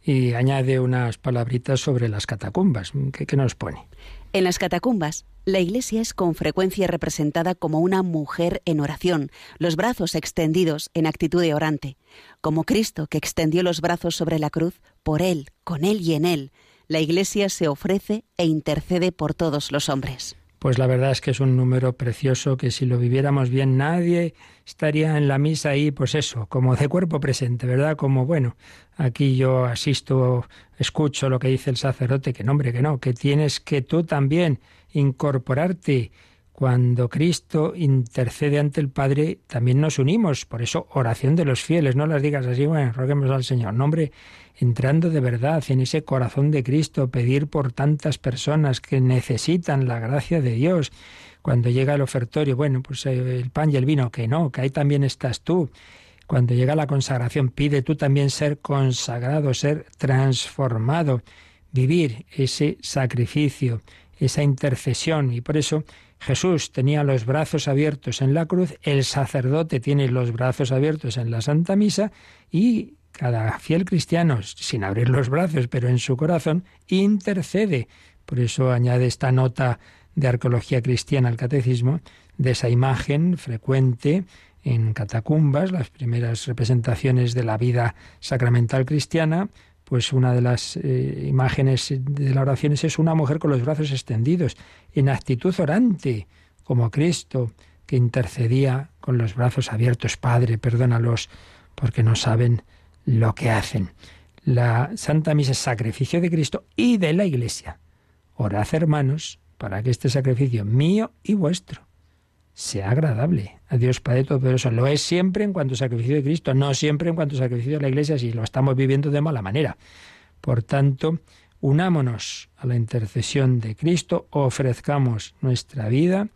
Y añade unas palabritas sobre las catacumbas. ¿Qué, qué nos pone? En las catacumbas, la Iglesia es con frecuencia representada como una mujer en oración, los brazos extendidos en actitud de orante, como Cristo que extendió los brazos sobre la cruz, por Él, con Él y en Él. La Iglesia se ofrece e intercede por todos los hombres. Pues la verdad es que es un número precioso que si lo viviéramos bien nadie estaría en la misa ahí, pues eso, como de cuerpo presente, ¿verdad? Como, bueno, aquí yo asisto, escucho lo que dice el sacerdote, que no, que no, que tienes que tú también incorporarte. Cuando Cristo intercede ante el Padre, también nos unimos. Por eso, oración de los fieles, no las digas así, bueno, roguemos al Señor. No, hombre, entrando de verdad en ese corazón de Cristo, pedir por tantas personas que necesitan la gracia de Dios. Cuando llega el ofertorio, bueno, pues eh, el pan y el vino, que no, que ahí también estás tú. Cuando llega la consagración, pide tú también ser consagrado, ser transformado, vivir ese sacrificio, esa intercesión. Y por eso Jesús tenía los brazos abiertos en la cruz, el sacerdote tiene los brazos abiertos en la Santa Misa y cada fiel cristiano, sin abrir los brazos, pero en su corazón, intercede. Por eso añade esta nota de arqueología cristiana al catecismo, de esa imagen frecuente en catacumbas, las primeras representaciones de la vida sacramental cristiana, pues una de las eh, imágenes de la oración es una mujer con los brazos extendidos, en actitud orante, como Cristo, que intercedía con los brazos abiertos, Padre, perdónalos, porque no saben lo que hacen. La Santa Misa es sacrificio de Cristo y de la Iglesia. Orad, hermanos, para que este sacrificio mío y vuestro sea agradable a Dios Padre Todopoderoso. Lo es siempre en cuanto sacrificio de Cristo, no siempre en cuanto sacrificio de la Iglesia, si lo estamos viviendo de mala manera. Por tanto, unámonos a la intercesión de Cristo, ofrezcamos nuestra vida,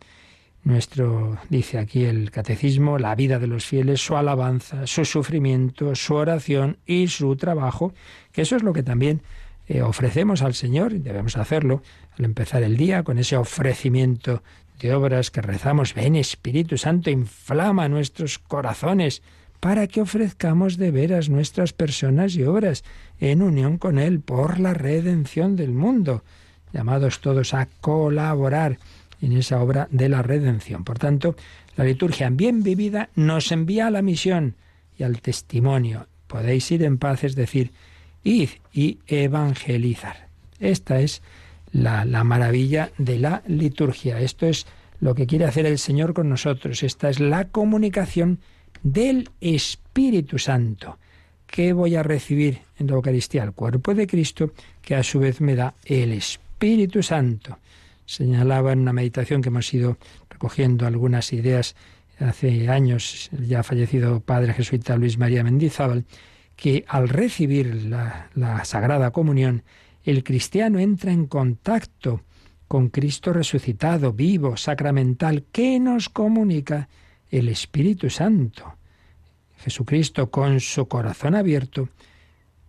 nuestro, dice aquí el catecismo, la vida de los fieles, su alabanza, su sufrimiento, su oración y su trabajo, que eso es lo que también eh, ofrecemos al Señor, y debemos hacerlo al empezar el día con ese ofrecimiento de obras que rezamos. Ven Espíritu Santo, inflama nuestros corazones para que ofrezcamos de veras nuestras personas y obras en unión con Él por la redención del mundo, llamados todos a colaborar en esa obra de la redención. Por tanto, la liturgia bien vivida nos envía a la misión y al testimonio. Podéis ir en paz, es decir, id y evangelizar. Esta es la, la maravilla de la liturgia. Esto es lo que quiere hacer el Señor con nosotros. Esta es la comunicación del Espíritu Santo. ¿Qué voy a recibir en la Eucaristía? El cuerpo de Cristo, que a su vez me da el Espíritu Santo. Señalaba en una meditación que hemos ido recogiendo algunas ideas hace años, el ya fallecido padre jesuita Luis María Mendizábal, que al recibir la, la Sagrada Comunión, el cristiano entra en contacto con Cristo resucitado, vivo, sacramental, que nos comunica el Espíritu Santo. Jesucristo, con su corazón abierto,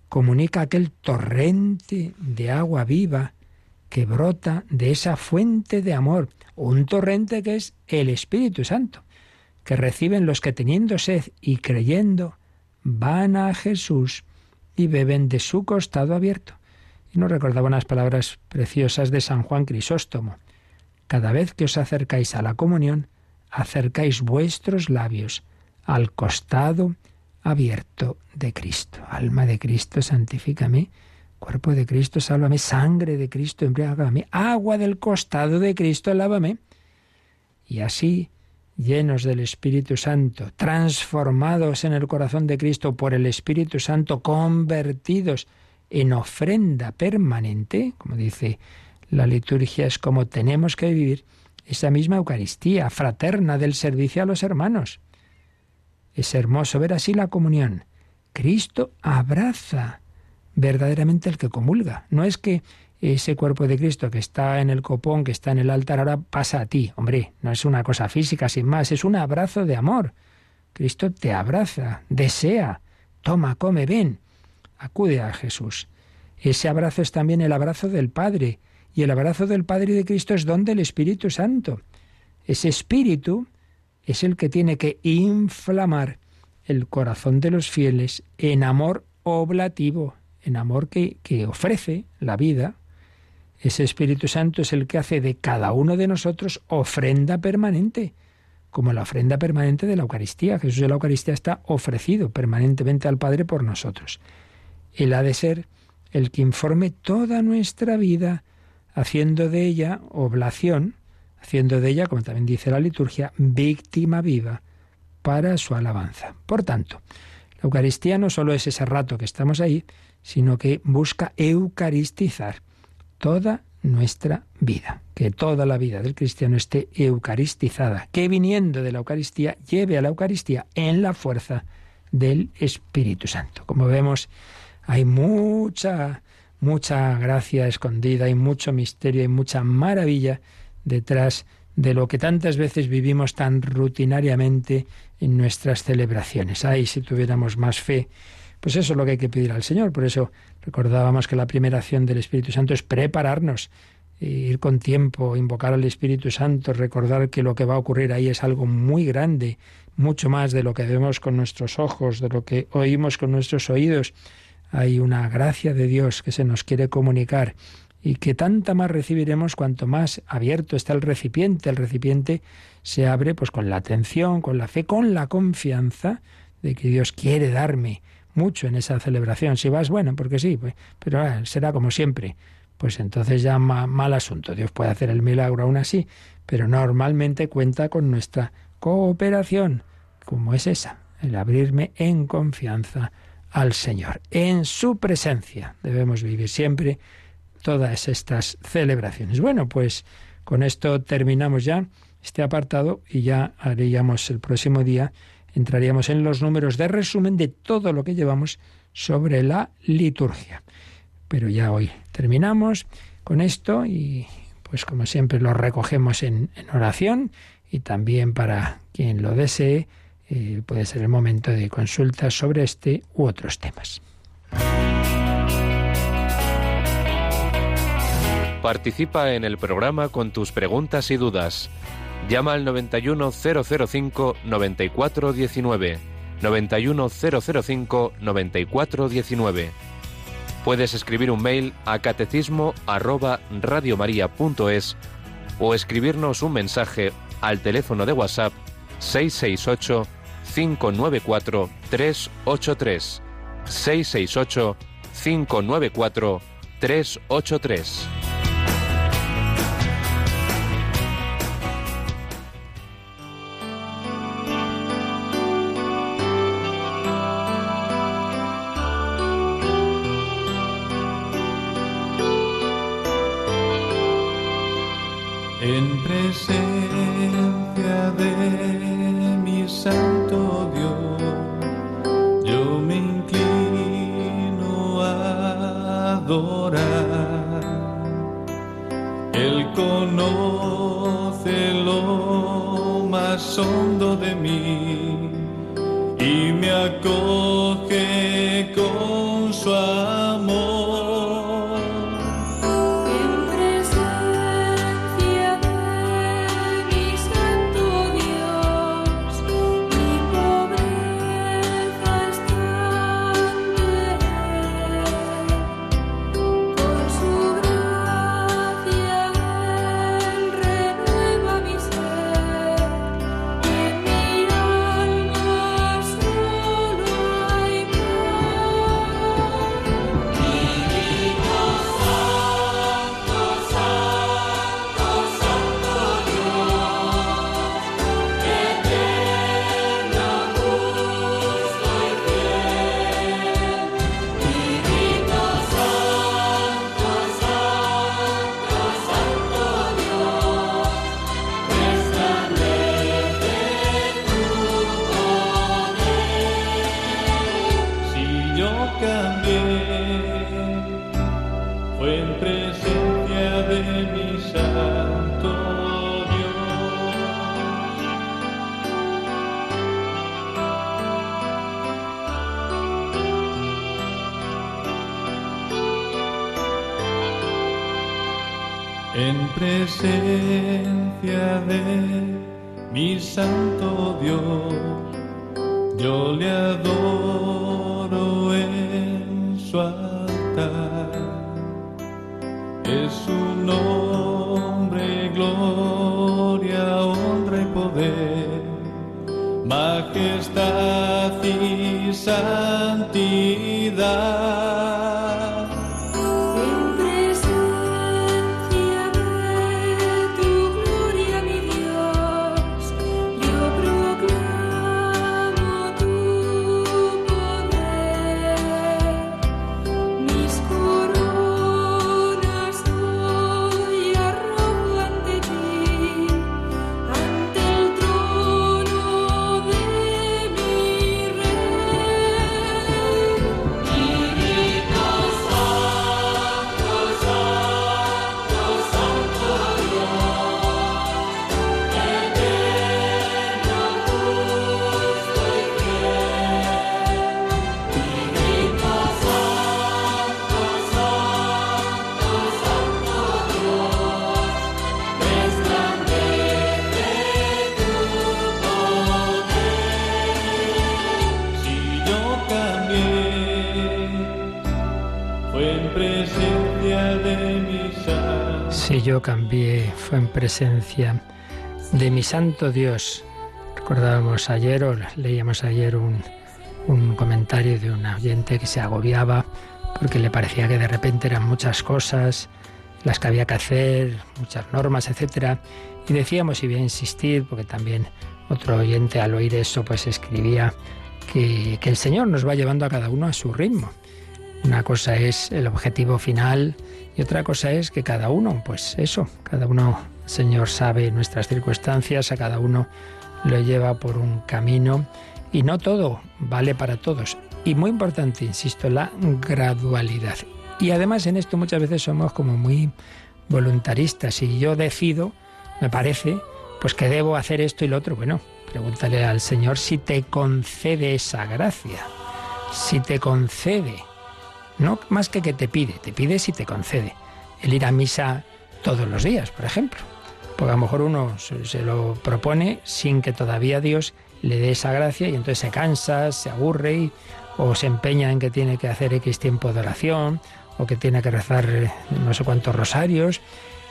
comunica aquel torrente de agua viva que brota de esa fuente de amor, un torrente que es el Espíritu Santo, que reciben los que teniendo sed y creyendo van a Jesús y beben de su costado abierto. Y nos recordaba unas palabras preciosas de San Juan Crisóstomo. Cada vez que os acercáis a la comunión, acercáis vuestros labios al costado abierto de Cristo. Alma de Cristo, santifícame. Cuerpo de Cristo, sálvame. Sangre de Cristo, embriágame. Agua del costado de Cristo, lávame. Y así, llenos del Espíritu Santo, transformados en el corazón de Cristo por el Espíritu Santo, convertidos en ofrenda permanente, como dice la liturgia, es como tenemos que vivir esa misma Eucaristía fraterna del servicio a los hermanos. Es hermoso ver así la comunión. Cristo abraza verdaderamente el que comulga. No es que ese cuerpo de Cristo que está en el copón, que está en el altar, ahora pasa a ti. Hombre, no es una cosa física sin más, es un abrazo de amor. Cristo te abraza, desea, toma, come, ven, acude a Jesús. Ese abrazo es también el abrazo del Padre, y el abrazo del Padre y de Cristo es don del Espíritu Santo. Ese Espíritu es el que tiene que inflamar el corazón de los fieles en amor oblativo, en amor que, que ofrece la vida. Ese Espíritu Santo es el que hace de cada uno de nosotros ofrenda permanente, como la ofrenda permanente de la Eucaristía. Jesús de la Eucaristía está ofrecido permanentemente al Padre por nosotros. Él ha de ser el que informe toda nuestra vida, haciendo de ella oblación, haciendo de ella, como también dice la liturgia, víctima viva para su alabanza. Por tanto, la Eucaristía no solo es ese rato que estamos ahí, sino que busca eucaristizar toda nuestra vida, que toda la vida del cristiano esté eucaristizada, que viniendo de la Eucaristía lleve a la Eucaristía en la fuerza del Espíritu Santo. Como vemos, hay mucha, mucha gracia escondida, hay mucho misterio, hay mucha maravilla detrás de lo que tantas veces vivimos tan rutinariamente en nuestras celebraciones. Ay, si tuviéramos más fe, pues eso es lo que hay que pedir al Señor. Por eso recordábamos que la primera acción del Espíritu Santo es prepararnos, e ir con tiempo, invocar al Espíritu Santo, recordar que lo que va a ocurrir ahí es algo muy grande, mucho más de lo que vemos con nuestros ojos, de lo que oímos con nuestros oídos. Hay una gracia de Dios que se nos quiere comunicar y que tanta más recibiremos cuanto más abierto está el recipiente. El recipiente se abre pues con la atención, con la fe, con la confianza de que Dios quiere darme mucho en esa celebración. Si vas, bueno, porque sí, pues, pero ah, será como siempre. Pues entonces ya mal asunto. Dios puede hacer el milagro aún así, pero normalmente cuenta con nuestra cooperación, como es esa, el abrirme en confianza al Señor. En su presencia debemos vivir siempre todas estas celebraciones. Bueno, pues con esto terminamos ya este apartado y ya haríamos el próximo día, entraríamos en los números de resumen de todo lo que llevamos sobre la liturgia. Pero ya hoy terminamos con esto y pues como siempre lo recogemos en, oración y también para quien lo desee eh, puede ser el momento de consultas sobre este u otros temas. Participa en el programa con tus preguntas y dudas. Llama al 91005 9419. 91005 9419. Puedes escribir un mail a catecismo arroba radiomaria.es o escribirnos un mensaje al teléfono de WhatsApp 668 cinco nueve cuatro tres ocho tres seis seis ocho cinco nueve cuatro tres ocho tres. Empresa soul en presencia de mi santo Dios, yo le adoro en su altar. Es su nombre, gloria, honra y poder, majestad y santidad. Yo cambié, fue en presencia de mi santo Dios. Recordábamos ayer, o leíamos ayer un, un comentario de un oyente que se agobiaba porque le parecía que de repente eran muchas cosas las que había que hacer, muchas normas, etcétera. Y decíamos, y voy a insistir, porque también otro oyente al oír eso, pues escribía que, que el Señor nos va llevando a cada uno a su ritmo. Una cosa es el objetivo final y otra cosa es que cada uno, pues eso, cada uno, Señor sabe nuestras circunstancias, a cada uno lo lleva por un camino y no todo vale para todos. Y muy importante, insisto, la gradualidad. Y además en esto muchas veces somos como muy voluntaristas. Si yo decido, me parece, pues que debo hacer esto y lo otro, bueno, pregúntale al Señor si te concede esa gracia. Si te concede no más que que te pide, te pide si te concede. El ir a misa todos los días, por ejemplo. Porque a lo mejor uno se, lo propone sin que todavía Dios le dé esa gracia y entonces se cansa, se aburre o se empeña en que tiene que hacer X tiempo de oración o que tiene que rezar eh, no sé cuántos rosarios.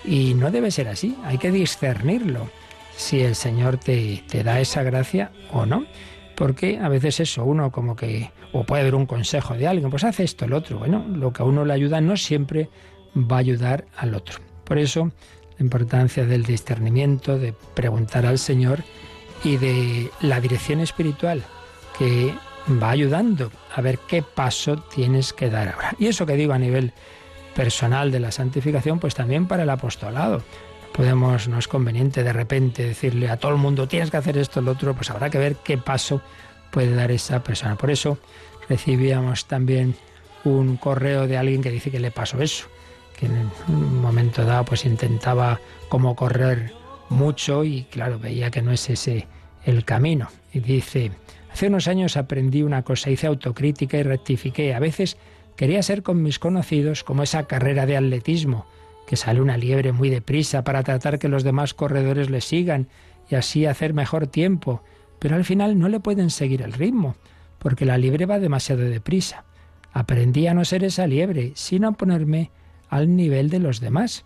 Y no debe ser así, hay que discernirlo si el Señor te, te da esa gracia o no. Porque a veces eso, uno como que, o puede haber un consejo de alguien, pues hace esto, el otro. Bueno, lo que a uno le ayuda no siempre va a ayudar al otro. Por eso, la importancia del discernimiento, de preguntar al Señor y de la dirección espiritual que va ayudando a ver qué paso tienes que dar ahora. Y eso que digo a nivel personal de la santificación, pues también para el apostolado. Podemos, no es conveniente de repente decirle a todo el mundo tienes que hacer esto, lo otro, pues habrá que ver qué paso puede dar esa persona. Por eso recibíamos también un correo de alguien que dice que le pasó eso, que en un momento dado pues intentaba como correr mucho y claro, veía que no es ese el camino. Y dice, hace unos años aprendí una cosa, hice autocrítica y rectifiqué. A veces quería ser con mis conocidos como esa carrera de atletismo, que sale una liebre muy deprisa para tratar que los demás corredores le sigan y así hacer mejor tiempo. Pero al final no le pueden seguir el ritmo, porque la liebre va demasiado deprisa. Aprendí a no ser esa liebre, sino a ponerme al nivel de los demás.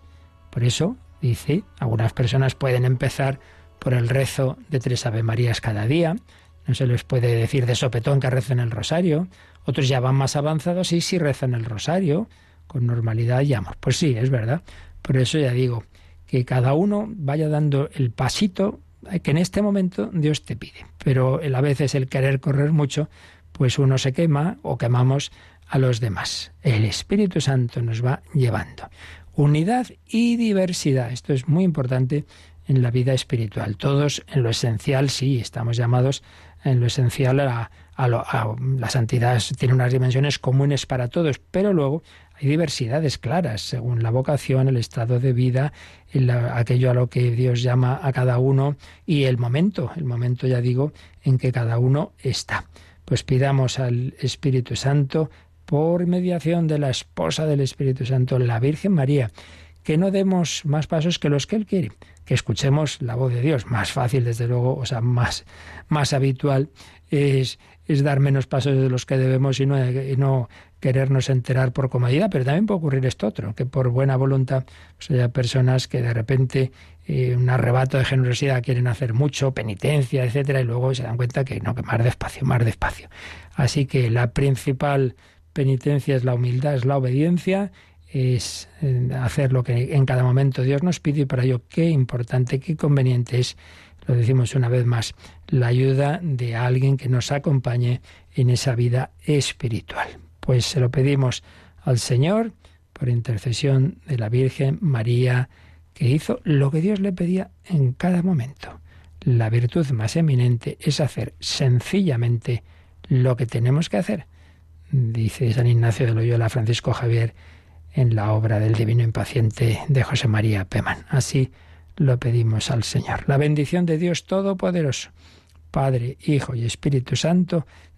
Por eso, dice, algunas personas pueden empezar por el rezo de tres Ave Marías cada día, no se les puede decir de sopetón que recen el rosario, otros ya van más avanzados y si rezan el rosario, con normalidad llama. Pues sí, es verdad. Por eso ya digo, que cada uno vaya dando el pasito que en este momento Dios te pide. Pero a veces el querer correr mucho, pues uno se quema o quemamos a los demás. El Espíritu Santo nos va llevando. Unidad y diversidad. Esto es muy importante en la vida espiritual. Todos en lo esencial, sí, estamos llamados en lo esencial a, a la santidad. Tiene unas dimensiones comunes para todos, pero luego diversidades claras según la vocación, el estado de vida, el, aquello a lo que Dios llama a cada uno y el momento, el momento ya digo, en que cada uno está. Pues pidamos al Espíritu Santo por mediación de la esposa del Espíritu Santo, la Virgen María, que no demos más pasos que los que Él quiere, que escuchemos la voz de Dios. Más fácil, desde luego, o sea, más, más habitual es, es dar menos pasos de los que debemos y no, y no querernos enterar por comodidad, pero también puede ocurrir esto otro, que por buena voluntad pues haya personas que de repente eh, un arrebato de generosidad quieren hacer mucho, penitencia, etcétera, y luego se dan cuenta que no, que más despacio, más despacio. Así que la principal penitencia es la humildad, es la obediencia, es eh, hacer lo que en cada momento Dios nos pide y para ello qué importante, qué conveniente es, lo decimos una vez más, la ayuda de alguien que nos acompañe en esa vida espiritual. Pues se lo pedimos al Señor por intercesión de la Virgen María, que hizo lo que Dios le pedía en cada momento. La virtud más eminente es hacer sencillamente lo que tenemos que hacer, dice San Ignacio de Loyola Francisco Javier en la obra del Divino Impaciente de José María Peman. Así lo pedimos al Señor. La bendición de Dios Todopoderoso, Padre, Hijo y Espíritu Santo,